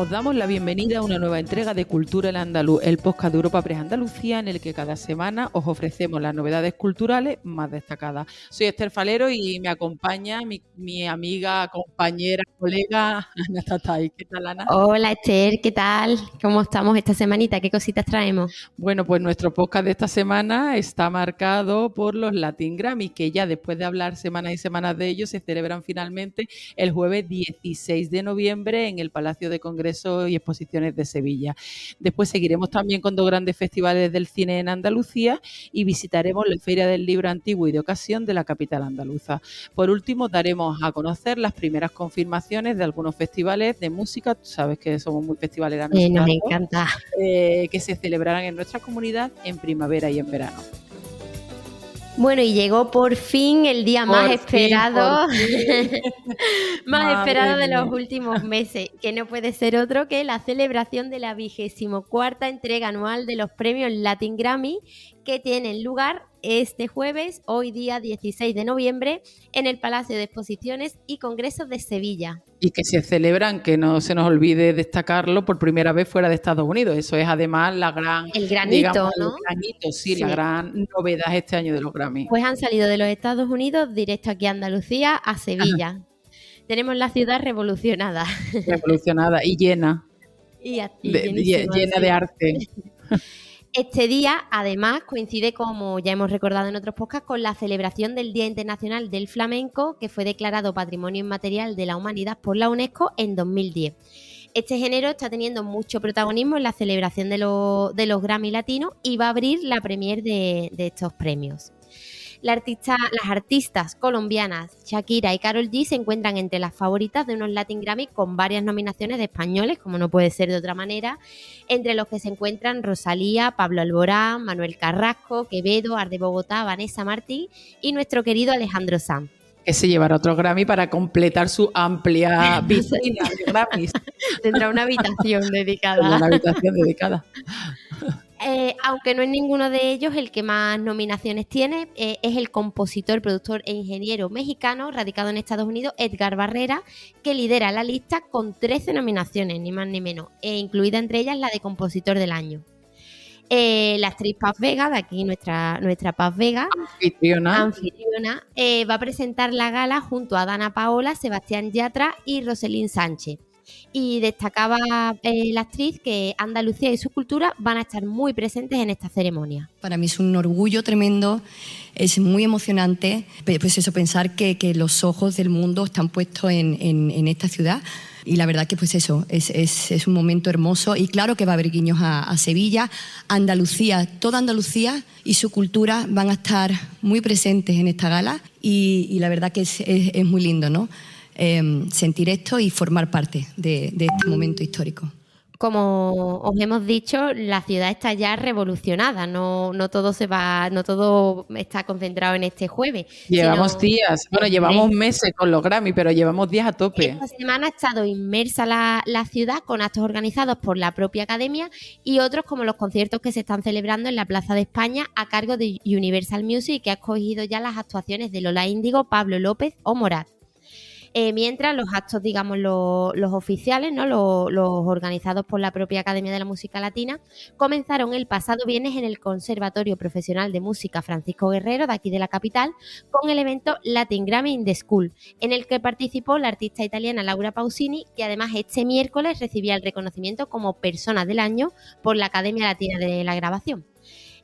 Os damos la bienvenida a una nueva entrega de Cultura en Andaluz, el podcast de Europa Press Andalucía, en el que cada semana os ofrecemos las novedades culturales más destacadas. Soy Esther Falero y me acompaña mi, amiga, compañera, colega Ana Tatay. ¿Qué tal, Ana? Hola, Esther, ¿qué tal? ¿Cómo estamos esta semanita? ¿Qué cositas traemos? Bueno, pues nuestro podcast de esta semana está marcado por los Latin Grammy, que ya después de hablar semanas y semanas de ellos, se celebran finalmente el jueves 16 de noviembre en el Palacio de Y Exposiciones de Sevilla. Después seguiremos también con dos grandes festivales del cine en Andalucía y visitaremos la Feria del Libro Antiguo y de Ocasión de la capital andaluza. Por último, daremos a conocer las primeras confirmaciones de algunos festivales de música, tú sabes que somos muy festivales eh, nos encanta. Eh, que se celebrarán en nuestra comunidad en primavera y en verano. Bueno, y llegó por fin el día más esperado, más esperado de los últimos meses, que no puede ser otro que la celebración de la vigésimo cuarta entrega anual de los premios Latin Grammy, que tienen lugar este jueves, hoy día 16 de noviembre, en el Palacio de Exposiciones y Congresos de Sevilla. Y que se celebran, que no se nos olvide destacarlo, por primera vez fuera de Estados Unidos. Eso es además la gran... El granito, ¿no? El granito, sí, la gran novedad este año de los Grammy. Pues han salido de los Estados Unidos directo aquí a Andalucía, a Sevilla. Tenemos la ciudad revolucionada. Revolucionada y llena. Y, llena de arte. Este día, además, coincide, como ya hemos recordado en otros podcasts, con la celebración del Día Internacional del Flamenco, que fue declarado Patrimonio Inmaterial de la Humanidad por la UNESCO en 2010. Este género está teniendo mucho protagonismo en la celebración de, los Grammy Latinos y va a abrir la premier de estos premios artista, las artistas colombianas Shakira y Carol G se encuentran entre las favoritas de unos Latin Grammy con varias nominaciones de españoles, como no puede ser de otra manera, entre los que se encuentran Rosalía, Pablo Alborán, Manuel Carrasco, Quevedo, Arde Bogotá, Vanessa Martín y nuestro querido Alejandro Sanz que se llevará otro Grammy para completar su amplia piscina de Grammys. Tendrá una habitación dedicada. Una habitación dedicada. Eh, aunque no es ninguno de ellos el que más nominaciones tiene, eh, es el compositor, productor e ingeniero mexicano radicado en Estados Unidos, Edgar Barrera, que lidera la lista con 13 nominaciones, ni más ni menos, e incluida entre ellas la de compositor del año. Eh, la actriz Paz Vega, de aquí nuestra, nuestra Paz Vega, anfitriona, anfitriona va a presentar la gala junto a Dana Paola, Sebastián Yatra y Roselín Sánchez y destacaba eh, la actriz que Andalucía y su cultura van a estar muy presentes en esta ceremonia. Para mí es un orgullo tremendo, es muy emocionante, pues eso, pensar que, los ojos del mundo están puestos en, esta ciudad. Y la verdad que pues eso, es, un momento hermoso y claro que va a haber guiños a, Sevilla, Andalucía, toda Andalucía y su cultura van a estar muy presentes en esta gala y, la verdad que es, es muy lindo, ¿no? Em, sentir esto y formar parte de, este momento histórico como os hemos dicho, la ciudad está ya revolucionada, no, no todo se va, no todo está concentrado en este jueves. Llevamos días, bueno, llevamos meses con los Grammy, pero llevamos días a tope. Esta semana ha estado inmersa la, la, ciudad con actos organizados por la propia academia y otros como los conciertos que se están celebrando en la Plaza de España a cargo de Universal Music, que ha escogido ya las actuaciones de Lola Índigo, Pablo López o Morat. Eh, mientras los actos, digamos, los, oficiales, ¿no? Los, organizados por la propia Academia de la Música Latina, comenzaron el pasado viernes en el Conservatorio Profesional de Música Francisco Guerrero, de aquí de la capital, con el evento Latin Grammy in the School, en el que participó la artista italiana Laura Pausini, que además este miércoles recibía el reconocimiento como Persona del Año por la Academia Latina de la Grabación.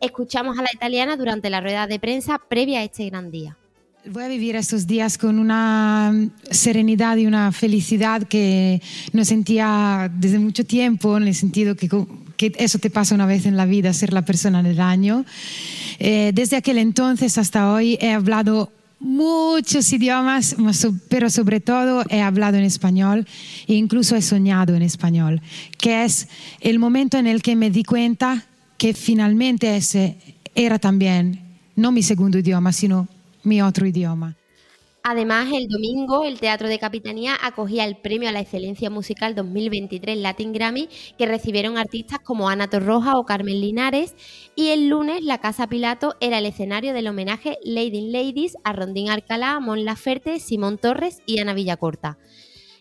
Escuchamos a la italiana durante la rueda de prensa previa a este gran día. Voy a vivir estos días con una serenidad y una felicidad que no sentía desde mucho tiempo, en el sentido que, que eso te pasa una vez en la vida, ser la persona del año. Eh, desde aquel entonces hasta hoy he hablado muchos idiomas, pero sobre todo he hablado en español e incluso he soñado en español, que es el momento en el que me di cuenta que finalmente ese era también no mi segundo idioma, sino mi otro idioma. Además, el domingo el Teatro de Capitanía acogía el Premio a la Excelencia Musical 2023 Latin Grammy que recibieron artistas como Ana Torroja o Carmen Linares y el lunes la Casa Pilato era el escenario del homenaje Lady in Ladies a Rondín Alcalá, Mon Laferte, Simón Torres y Ana Villacorta.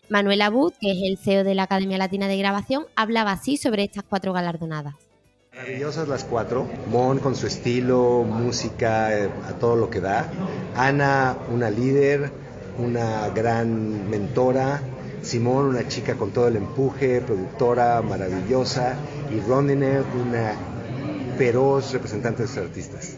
Manuel Abud, que es el CEO de la Academia Latina de Grabación, hablaba así sobre estas cuatro galardonadas. Maravillosas las cuatro. Mon con su estilo, música, eh, a todo lo que da. Ana, una líder, una gran mentora. Simón, una chica con todo el empuje, productora maravillosa. Y Rondine, una feroz representante de sus artistas.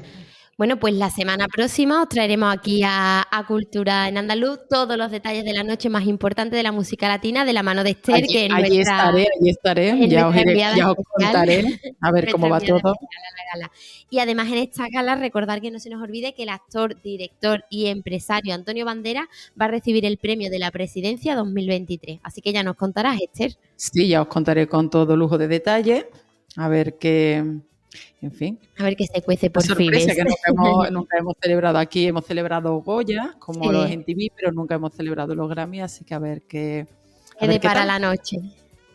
Bueno, pues la semana próxima os traeremos aquí a, Cultura en Andaluz todos los detalles de la noche más importante de la música latina de la mano de Esther. Allí, que allí estaré, allí estaré, ya os, ya os, contaré a ver cómo va todo. Y además en esta gala recordar que no se nos olvide que el actor, director y empresario Antonio Bandera va a recibir el premio de la presidencia 2023. Así que ya nos contarás, Esther. Sí, ya os contaré con todo lujo de detalle. A ver qué, en fin. A ver qué se cuece por fin. que nunca hemos, celebrado aquí, hemos celebrado Goya, como los en TV, pero nunca hemos celebrado los Grammy, así que a ver qué... A ver para la noche.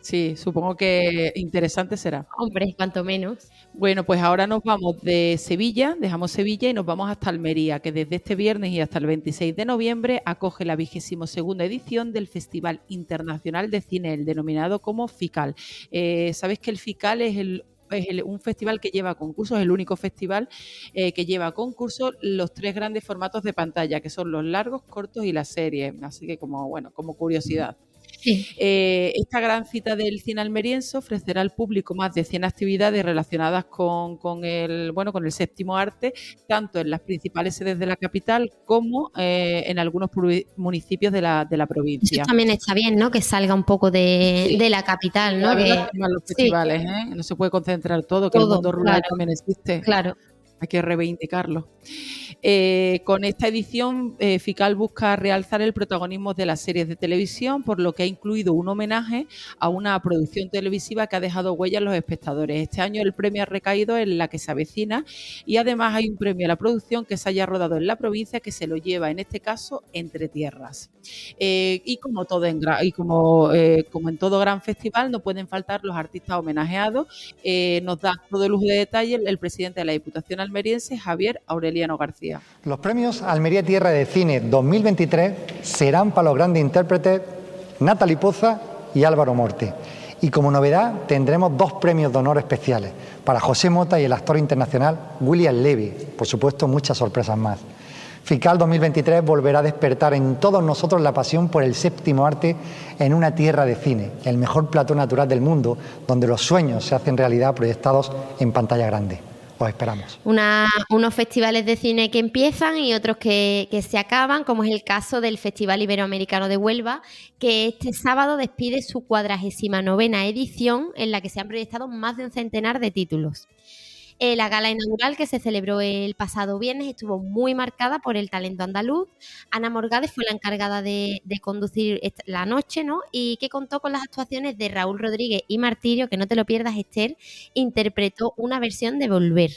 Sí, supongo que interesante será. Hombre, cuanto menos. Bueno, pues ahora nos vamos de Sevilla, dejamos Sevilla y nos vamos hasta Almería, que desde este viernes y hasta el 26 de noviembre acoge la vigésimo segunda edición del Festival Internacional de Cine, el denominado como FICAL. Eh, Sabes que el FICAL es el es un festival que lleva concursos, es el único festival eh, que lleva concursos los tres grandes formatos de pantalla, que son los largos, cortos y las series. Así que como, bueno, como curiosidad. Eh, esta gran cita del cine almeriense ofrecerá al público más de 100 actividades relacionadas con, el, bueno, con el séptimo arte, tanto en las principales sedes de la capital como eh, en algunos municipios de la, de la provincia. Eso también está bien, ¿no? Que salga un poco de, la capital, ¿no? Que, los festivales, ¿eh? No se puede concentrar todo, que el mundo rural también existe. Claro hay que reivindicarlo. Eh, con esta edición, eh, FICAL busca realzar el protagonismo de las series de televisión, por lo que ha incluido un homenaje a una producción televisiva que ha dejado huella en los espectadores. Este año el premio ha recaído en la que se avecina y además hay un premio a la producción que se haya rodado en la provincia que se lo lleva, en este caso, entre tierras. Eh, y como todo en como, en todo gran festival, no pueden faltar los artistas homenajeados. nos da todo lujo de detalle el presidente de la Diputación almeriense Javier Aureliano García. Los premios Almería Tierra de Cine 2023 serán para los grandes intérpretes Natalie Poza y Álvaro Morte. Y como novedad tendremos dos premios de honor especiales para José Mota y el actor internacional William Levy. Por supuesto, muchas sorpresas más. FICAL 2023 volverá a despertar en todos nosotros la pasión por el séptimo arte en una tierra de cine, el mejor plato natural del mundo, donde los sueños se hacen realidad proyectados en pantalla grande. Os esperamos. unos festivales de cine que empiezan y otros que, se acaban, como es el caso del Festival Iberoamericano de Huelva, que este sábado despide su cuadragésima novena edición, en la que se han proyectado más de un centenar de títulos. Eh, la gala inaugural que se celebró el pasado viernes estuvo muy marcada por el talento andaluz. Ana Morgade fue la encargada de, conducir la noche, ¿no? Y que contó con las actuaciones de Raúl Rodríguez y Martirio, que no te lo pierdas, Esther, interpretó una versión de Volver.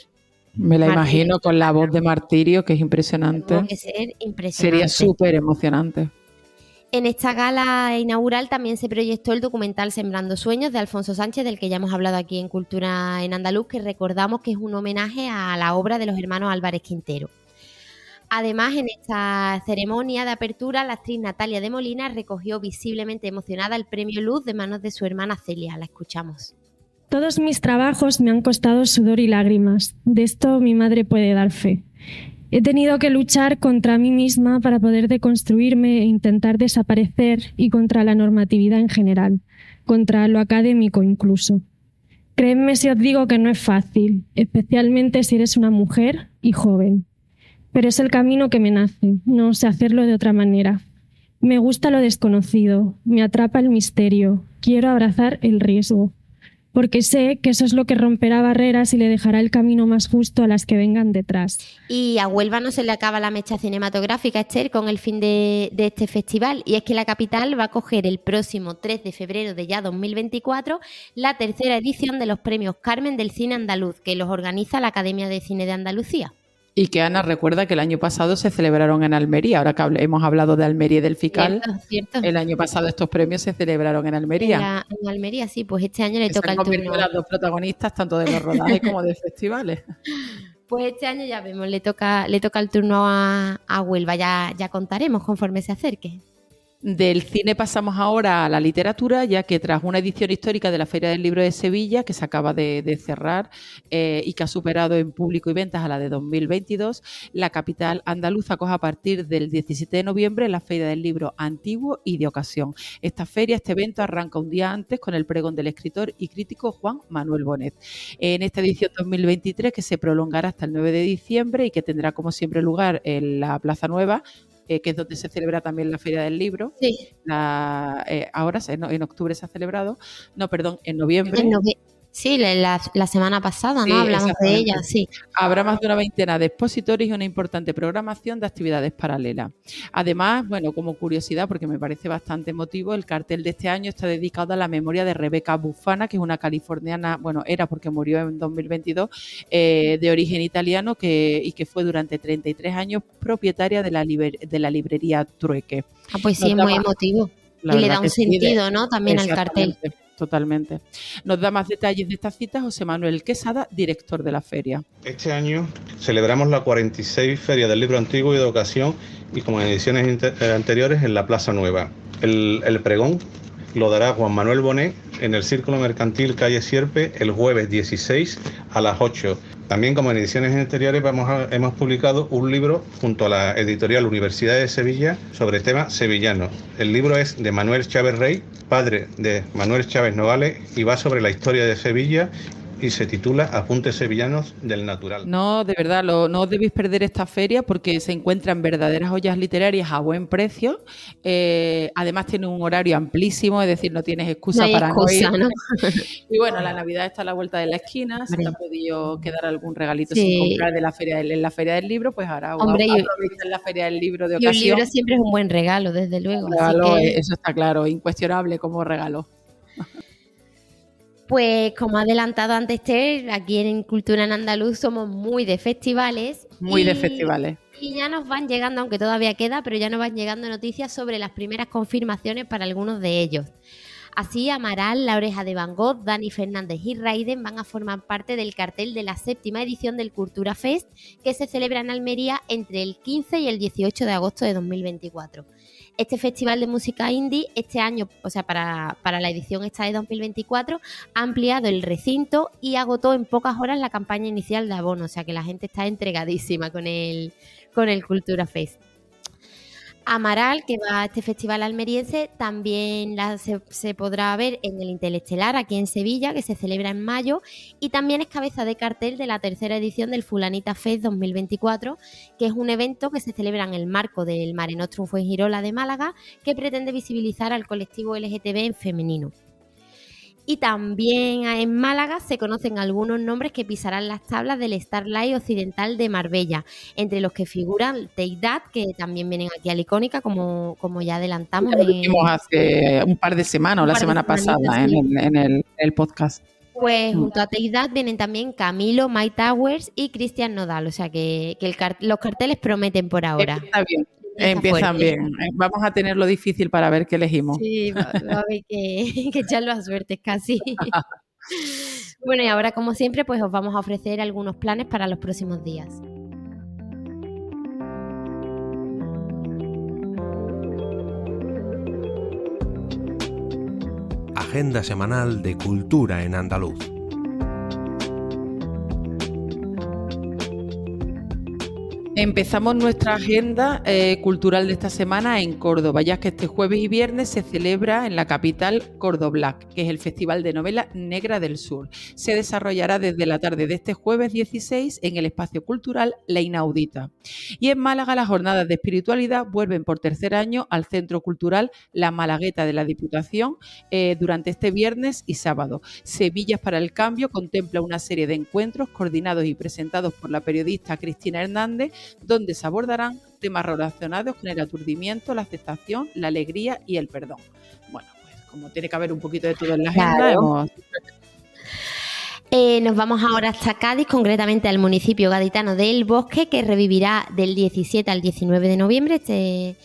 Me la imagino con la voz de Martirio, que es impresionante. Que ser impresionante. Sería súper emocionante. En esta gala inaugural también se proyectó el documental Sembrando Sueños de Alfonso Sánchez, del que ya hemos hablado aquí en Cultura en Andaluz, que recordamos que es un homenaje a la obra de los hermanos Álvarez Quintero. Además, en esta ceremonia de apertura, la actriz Natalia de Molina recogió visiblemente emocionada el premio Luz de manos de su hermana Celia. La escuchamos. Todos mis trabajos me han costado sudor y lágrimas. De esto mi madre puede dar fe. He tenido que luchar contra mí misma para poder deconstruirme e intentar desaparecer y contra la normatividad en general, contra lo académico incluso. Créeme si os digo que no es fácil, especialmente si eres una mujer y joven. Pero es el camino que me nace, no sé hacerlo de otra manera. Me gusta lo desconocido, me atrapa el misterio, quiero abrazar el riesgo porque sé que eso es lo que romperá barreras y le dejará el camino más justo a las que vengan detrás. Y a Huelva no se le acaba la mecha cinematográfica, Esther, con el fin de, este festival, y es que la capital va a coger el próximo 3 de febrero de ya 2024 la tercera edición de los premios Carmen del Cine Andaluz, que los organiza la Academia de Cine de Andalucía. Y que Ana recuerda que el año pasado se celebraron en Almería. Ahora que hemos hablado de Almería y del FICAL, el año pasado estos premios se celebraron en Almería. En, Almería, sí, pues este año le toca el turno. las dos protagonistas, tanto de los rodajes como de festivales. Pues este año ya vemos, le toca, le toca el turno a, a Huelva, ya, ya contaremos conforme se acerque. Del cine pasamos ahora a la literatura, ya que tras una edición histórica de la Feria del Libro de Sevilla, que se acaba de, cerrar eh, y que ha superado en público y ventas a la de 2022, la capital andaluza coge a partir del 17 de noviembre la Feria del Libro Antiguo y de Ocasión. Esta feria, este evento arranca un día antes con el pregón del escritor y crítico Juan Manuel Bonet. En esta edición 2023, que se prolongará hasta el 9 de diciembre y que tendrá como siempre lugar en la Plaza Nueva, eh, que es donde se celebra también la Feria del Libro. Sí. Eh, ahora, en, octubre se ha celebrado, no, perdón, en noviembre. Sí, la, semana pasada, ¿no? Hablamos de ella, sí. Habrá más de una veintena de expositores y una importante programación de actividades paralelas. Además, bueno, como curiosidad, porque me parece bastante emotivo, el cartel de este año está dedicado a la memoria de Rebeca Bufana, que es una californiana, bueno, era porque murió en 2022, eh, de origen italiano que, y que fue durante 33 años propietaria de la, de la librería Trueque. Ah, pues sí, es muy emotivo. y le da un sentido, ¿no? También al cartel totalmente. Nos da más detalles de esta cita José Manuel Quesada, director de la feria. Este año celebramos la 46 Feria del Libro Antiguo y de Ocasión y como en ediciones eh, anteriores en la Plaza Nueva. El, pregón lo dará Juan Manuel Bonet en el Círculo Mercantil Calle Sierpe el jueves 16 a las 8 también, como en ediciones anteriores, hemos publicado un libro junto a la editorial Universidad de Sevilla sobre temas sevillanos. El libro es de Manuel Chávez Rey, padre de Manuel Chávez Nogales, y va sobre la historia de Sevilla y se titula Apuntes Sevillanos del Natural. No, de verdad, no os debéis perder esta feria porque se encuentran verdaderas joyas literarias a buen precio. Eh, además tiene un horario amplísimo, es decir, no tienes excusa para no ir. y bueno, la Navidad está a la vuelta de la esquina, si te ha podido quedar algún regalito sin comprar de la feria en la feria del libro, pues ahora Hombre, en la feria del libro de ocasión. Y un libro siempre es un buen regalo, desde luego. Eso está claro, incuestionable como regalo. Pues como ha adelantado antes Ter, aquí en Cultura en Andaluz somos muy de festivales. Muy de festivales. Y ya nos van llegando, aunque todavía queda, pero ya nos van llegando noticias sobre las primeras confirmaciones para algunos de ellos. Así, Amaral, La Oreja de Van Gogh, Dani Fernández y Raiden van a formar parte del cartel de la séptima edición del Cultura Fest, que se celebra en Almería entre el 15 y el 18 de agosto de 2024. Este festival de música indie, este año, o sea, para, la edición esta de 2024, ha ampliado el recinto y agotó en pocas horas la campaña inicial de abono, o sea que la gente está entregadísima con el, con el Cultura Fest. Amaral, que va a este festival almeriense, también se, podrá ver en el Intelestelar, aquí en Sevilla, que se celebra en mayo, y también es cabeza de cartel de la tercera edición del Fulanita Fest 2024, que es un evento que se celebra en el marco del Mare Nostrum Girola de Málaga, que pretende visibilizar al colectivo LGTB en femenino. Y también en Málaga se conocen algunos nombres que pisarán las tablas del Starlight Occidental de Marbella, entre los que figuran Teidad, que también vienen aquí a la icónica, como, como ya adelantamos. Lo vimos hace un par de semanas, o la semana pasada, en, el, podcast. Pues junto a Teidad vienen también Camilo, My Towers y Cristian Nodal, o sea que, los carteles prometen por ahora. Está bien, Empiezan bien. Eh, vamos a tenerlo difícil para ver qué elegimos. Sí, va, a haber que, que echarlo a suerte casi. bueno, y ahora, como siempre, pues os vamos a ofrecer algunos planes para los próximos días. Agenda semanal de Cultura en Andaluz. Empezamos nuestra agenda eh, cultural de esta semana en Córdoba, ya que este jueves y viernes se celebra en la capital Cordoblac, que es el Festival de Novela Negra del Sur. Se desarrollará desde la tarde de este jueves 16 en el espacio cultural La Inaudita. Y en Málaga las jornadas de espiritualidad vuelven por tercer año al Centro Cultural La Malagueta de la Diputación eh, durante este viernes y sábado. Sevillas para el Cambio contempla una serie de encuentros coordinados y presentados por la periodista Cristina Hernández donde se abordarán temas relacionados con el aturdimiento, la aceptación, la alegría y el perdón. Bueno, pues como tiene que haber un poquito de todo en la agenda, Eh, nos vamos ahora hasta Cádiz, concretamente al municipio gaditano del Bosque, que revivirá del 17 al 19 de noviembre este,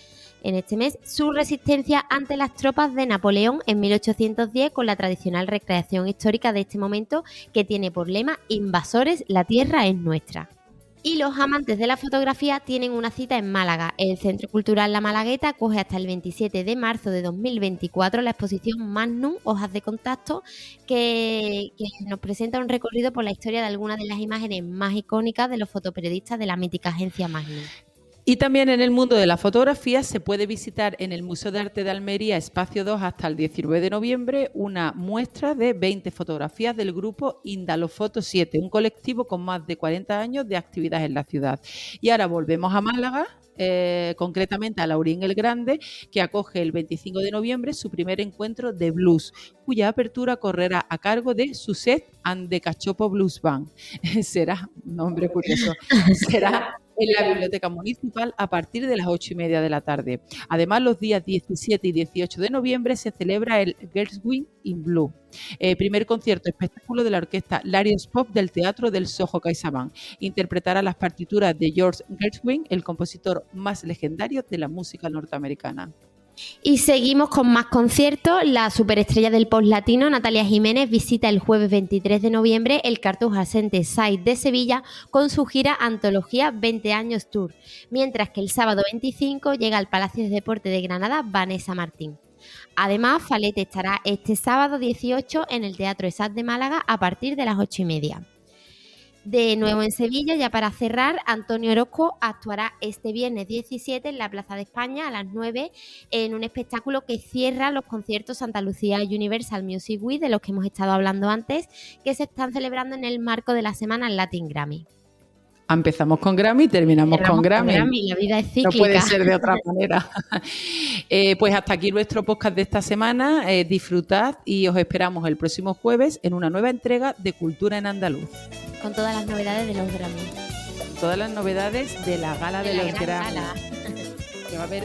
en este mes su resistencia ante las tropas de Napoleón en 1810 con la tradicional recreación histórica de este momento que tiene por lema Invasores, la tierra es nuestra. Y los amantes de la fotografía tienen una cita en Málaga. El Centro Cultural La Malagueta coge hasta el 27 de marzo de 2024 la exposición Magnum, Hojas de Contacto, que, que, nos presenta un recorrido por la historia de algunas de las imágenes más icónicas de los fotoperiodistas de la mítica agencia Magnum. Y también en el mundo de la fotografía se puede visitar en el Museo de Arte de Almería, Espacio 2, hasta el 19 de noviembre, una muestra de 20 fotografías del grupo Indalofoto 7, un colectivo con más de 40 años de actividad en la ciudad. Y ahora volvemos a Málaga, eh, concretamente a Laurín el Grande, que acoge el 25 de noviembre su primer encuentro de blues, cuya apertura correrá a cargo de Suset and the Cachopo Blues Band. Será, nombre curioso, será en la Biblioteca Municipal a partir de las ocho y media de la tarde. Además, los días 17 y 18 de noviembre se celebra el Girls in Blue, eh, primer concierto espectáculo de la orquesta Larios Pop del Teatro del Soho CaixaBank. Interpretará las partituras de George Gershwin, el compositor más legendario de la música norteamericana. Y seguimos con más conciertos. La superestrella del post latino, Natalia Jiménez, visita el jueves 23 de noviembre el Cartuja Center Site de Sevilla con su gira Antología 20 años Tour, mientras que el sábado 25 llega al Palacio de Deporte de Granada Vanessa Martín. Además, Falete estará este sábado 18 en el Teatro ESAT de Málaga a partir de las 8 y media. De nuevo en Sevilla, ya para cerrar, Antonio Orozco actuará este viernes 17 en la Plaza de España a las 9 en un espectáculo que cierra los conciertos Santa Lucía Universal Music Week de los que hemos estado hablando antes, que se están celebrando en el marco de la semana Latin Grammy. Empezamos con Grammy y terminamos con Grammy. La vida es cíclica. No puede ser de otra manera. eh, pues hasta aquí nuestro podcast de esta semana. Eh, disfrutad y os esperamos el próximo jueves en una nueva entrega de Cultura en Andaluz. Con todas las novedades de los Grammy. Todas las novedades de la gala de, de los Grammy. Que va a haber.